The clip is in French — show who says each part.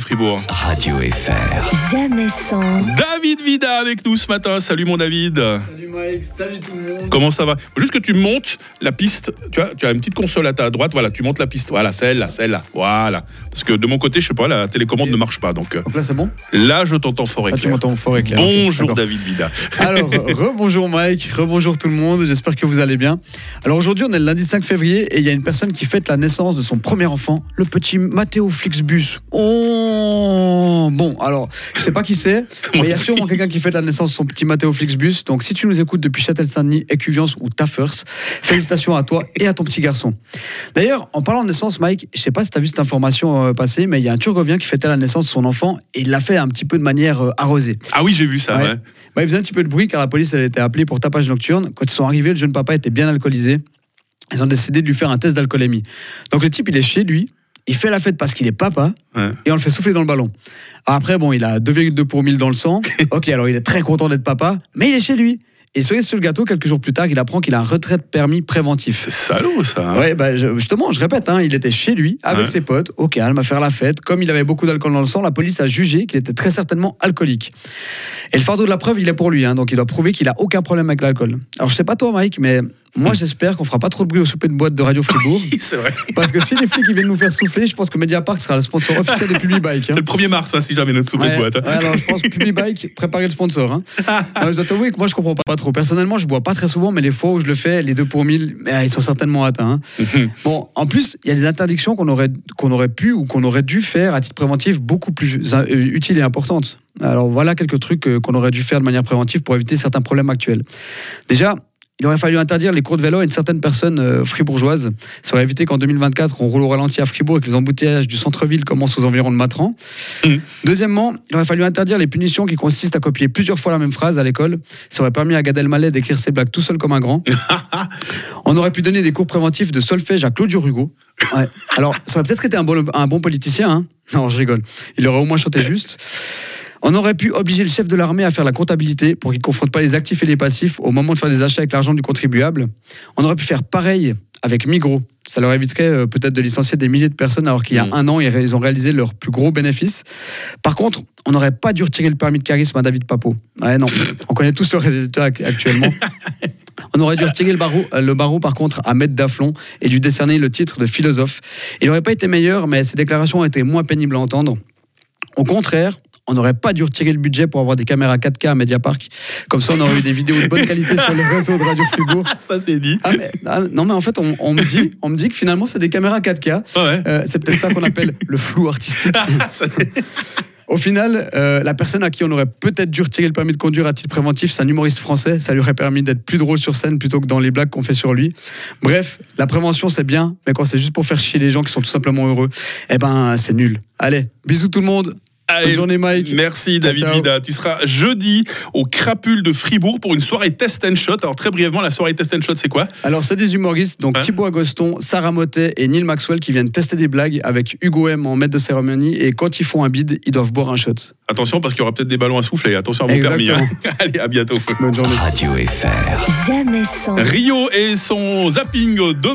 Speaker 1: Fribourg.
Speaker 2: Radio FR.
Speaker 3: Jamais sans.
Speaker 1: David Vida avec nous ce matin. Salut mon David.
Speaker 4: Salut Mike, salut tout le monde.
Speaker 1: Comment ça va? Faut Juste que tu montes la piste. Tu vois, tu as une petite console à ta droite. Voilà, tu montes la piste. Voilà, celle-là, celle-là. Voilà. Parce que de mon côté, je sais pas, la télécommande
Speaker 4: Et-
Speaker 1: ne marche pas. Donc euh,
Speaker 4: Donc là c'est bon?
Speaker 1: Là, je t'entends fort et
Speaker 4: Ah, tu
Speaker 1: clair.
Speaker 4: m'entends fort et clair.
Speaker 1: Bonjour. David Vida.
Speaker 4: Alors, rebonjour Mike, rebonjour tout le monde, j'espère que vous allez bien. Alors aujourd'hui on est le lundi 5 février et il y a une personne qui fête la naissance de son premier enfant, le petit Matteo Flixbus. Bon, alors, je sais pas qui c'est, mais il y a sûrement quelqu'un qui fête la naissance de son petit Matteo Flixbus. Donc si tu nous écoutes depuis Châtel-Saint-Denis, Écuviance ou Taffers, félicitations à toi et à ton petit garçon. D'ailleurs, en parlant de naissance, Mike, je sais pas si tu as vu cette information euh, passer, mais il y a un Turgovien qui fêtait la naissance de son enfant et il l'a fait un petit peu de manière euh, arrosée.
Speaker 1: Ah oui, j'ai vu ça.
Speaker 4: Ouais.
Speaker 1: ouais.
Speaker 4: Bah, il faisait un petit peu de bruit car la police elle était appelée pour tapage nocturne. Quand ils sont arrivés, le jeune papa était bien alcoolisé. Ils ont décidé de lui faire un test d'alcoolémie. Donc le type, il est chez lui, il fait la fête parce qu'il est papa
Speaker 1: Ouais.
Speaker 4: et on le fait souffler dans le ballon. Après, bon, il a 2,2 pour 1000 dans le sang. ok, alors il est très content d'être papa, mais il est chez lui. Et cerise sur le gâteau, quelques jours plus tard, il apprend qu'il a un retrait de permis préventif.
Speaker 1: C'est salaud ça. hein.
Speaker 4: Ouais, bah, je- justement, je répète, hein, il était chez lui avec
Speaker 1: Ouais.
Speaker 4: ses potes, au calme, à faire la fête. Comme il avait beaucoup d'alcool dans le sang, la police a jugé qu'il était très certainement alcoolique. Et le fardeau de la preuve, il est pour lui, hein, donc il doit prouver qu'il a aucun problème avec l'alcool. Alors, je sais pas toi, Mike, mais moi, j'espère qu'on fera pas trop de bruit au souper de boîte de Radio Fribourg.
Speaker 1: Oui, c'est vrai.
Speaker 4: parce que si les flics ils viennent nous faire souffler, je pense que Mediapart sera le sponsor officiel des Public Bike. hein.
Speaker 1: C'est le 1er mars, hein, si jamais notre souper de boîte. hein.
Speaker 4: ouais, alors je pense que Public Bike, préparez le sponsor. Hein. Non, je dois t'avouer que moi je comprends pas, pas trop. Personnellement, je bois pas très souvent, mais les fois où je le fais, les deux pour mille, eh, ils sont certainement atteints. hein. Bon, en plus, il y a des interdictions qu'on aurait, qu'on aurait pu ou qu'on aurait dû faire à titre préventif beaucoup plus euh, utiles et importantes. Alors voilà quelques trucs euh, qu'on aurait dû faire de manière préventive pour éviter certains problèmes actuels. Déjà, il aurait fallu interdire les cours de vélo à une certaine personne euh, fribourgeoise. Ça aurait évité qu'en 2024, on roule au ralenti à Fribourg et que les embouteillages du centre-ville commencent aux environs de Matran. Deuxièmement, il aurait fallu interdire les punitions qui consistent à copier plusieurs fois la même phrase à l'école. Ça aurait permis à Gad Elmaleh d'écrire ses blagues tout seul comme un grand. On aurait pu donner des cours préventifs de solfège à Claudio Rugo. Ouais. Alors, ça aurait peut-être été un bon, un bon politicien. Hein non, je rigole. Il aurait au moins chanté juste. On aurait pu obliger le chef de l'armée à faire la comptabilité pour qu'il ne confronte pas les actifs et les passifs au moment de faire des achats avec l'argent du contribuable. On aurait pu faire pareil avec Migros. Ça leur éviterait euh, peut-être de licencier des milliers de personnes alors qu'il y a
Speaker 1: Mm.
Speaker 4: un an, ils ont réalisé leur plus gros bénéfice. Par contre, on n'aurait pas dû retirer le permis de charisme à David Papo. Ouais, non. On connaît tous le résultat ac- actuellement. On aurait dû retirer le barreau, euh, le barreau par contre à Maître Daflon et dû décerner le titre de philosophe. Il n'aurait pas été meilleur, mais ses déclarations ont été moins pénibles à entendre. Au contraire, on n'aurait pas dû retirer le budget pour avoir des caméras 4K à Mediapark. Comme ça, on aurait eu des vidéos de bonne qualité sur le réseau de Radio Fribourg.
Speaker 1: Ça, c'est dit.
Speaker 4: Ah, mais- ah, non, mais en fait, on, on me dit, on me dit que finalement, c'est des caméras 4K.
Speaker 1: Ouais.
Speaker 4: Euh, c'est peut-être ça qu'on appelle le flou artistique. Au final, euh, la personne à qui on aurait peut-être dû retirer le permis de conduire à titre préventif, c'est un humoriste français. Ça lui aurait permis d'être plus drôle sur scène plutôt que dans les blagues qu'on fait sur lui. Bref, la prévention c'est bien, mais quand c'est juste pour faire chier les gens qui sont tout simplement heureux, eh ben c'est nul. Allez, bisous tout le monde.
Speaker 1: Allez,
Speaker 4: Bonne journée Mike.
Speaker 1: Merci David
Speaker 4: ciao.
Speaker 1: Vida. Tu seras jeudi au Crapule de Fribourg pour une soirée test and shot. Alors très brièvement, la soirée test and shot, c'est quoi
Speaker 4: Alors, c'est des humoristes, donc
Speaker 1: Ouais.
Speaker 4: Thibaut Agoston, Sarah Motet et Neil Maxwell qui viennent tester des blagues avec Hugo M en maître de cérémonie. Et quand ils font un bid, ils doivent boire un shot.
Speaker 1: Attention parce qu'il y aura peut-être des ballons à souffler. Attention à mon permis. hein. Allez, à bientôt.
Speaker 4: Bonne journée.
Speaker 2: Radio FR.
Speaker 3: Jamais sans.
Speaker 1: Rio et son zapping demain.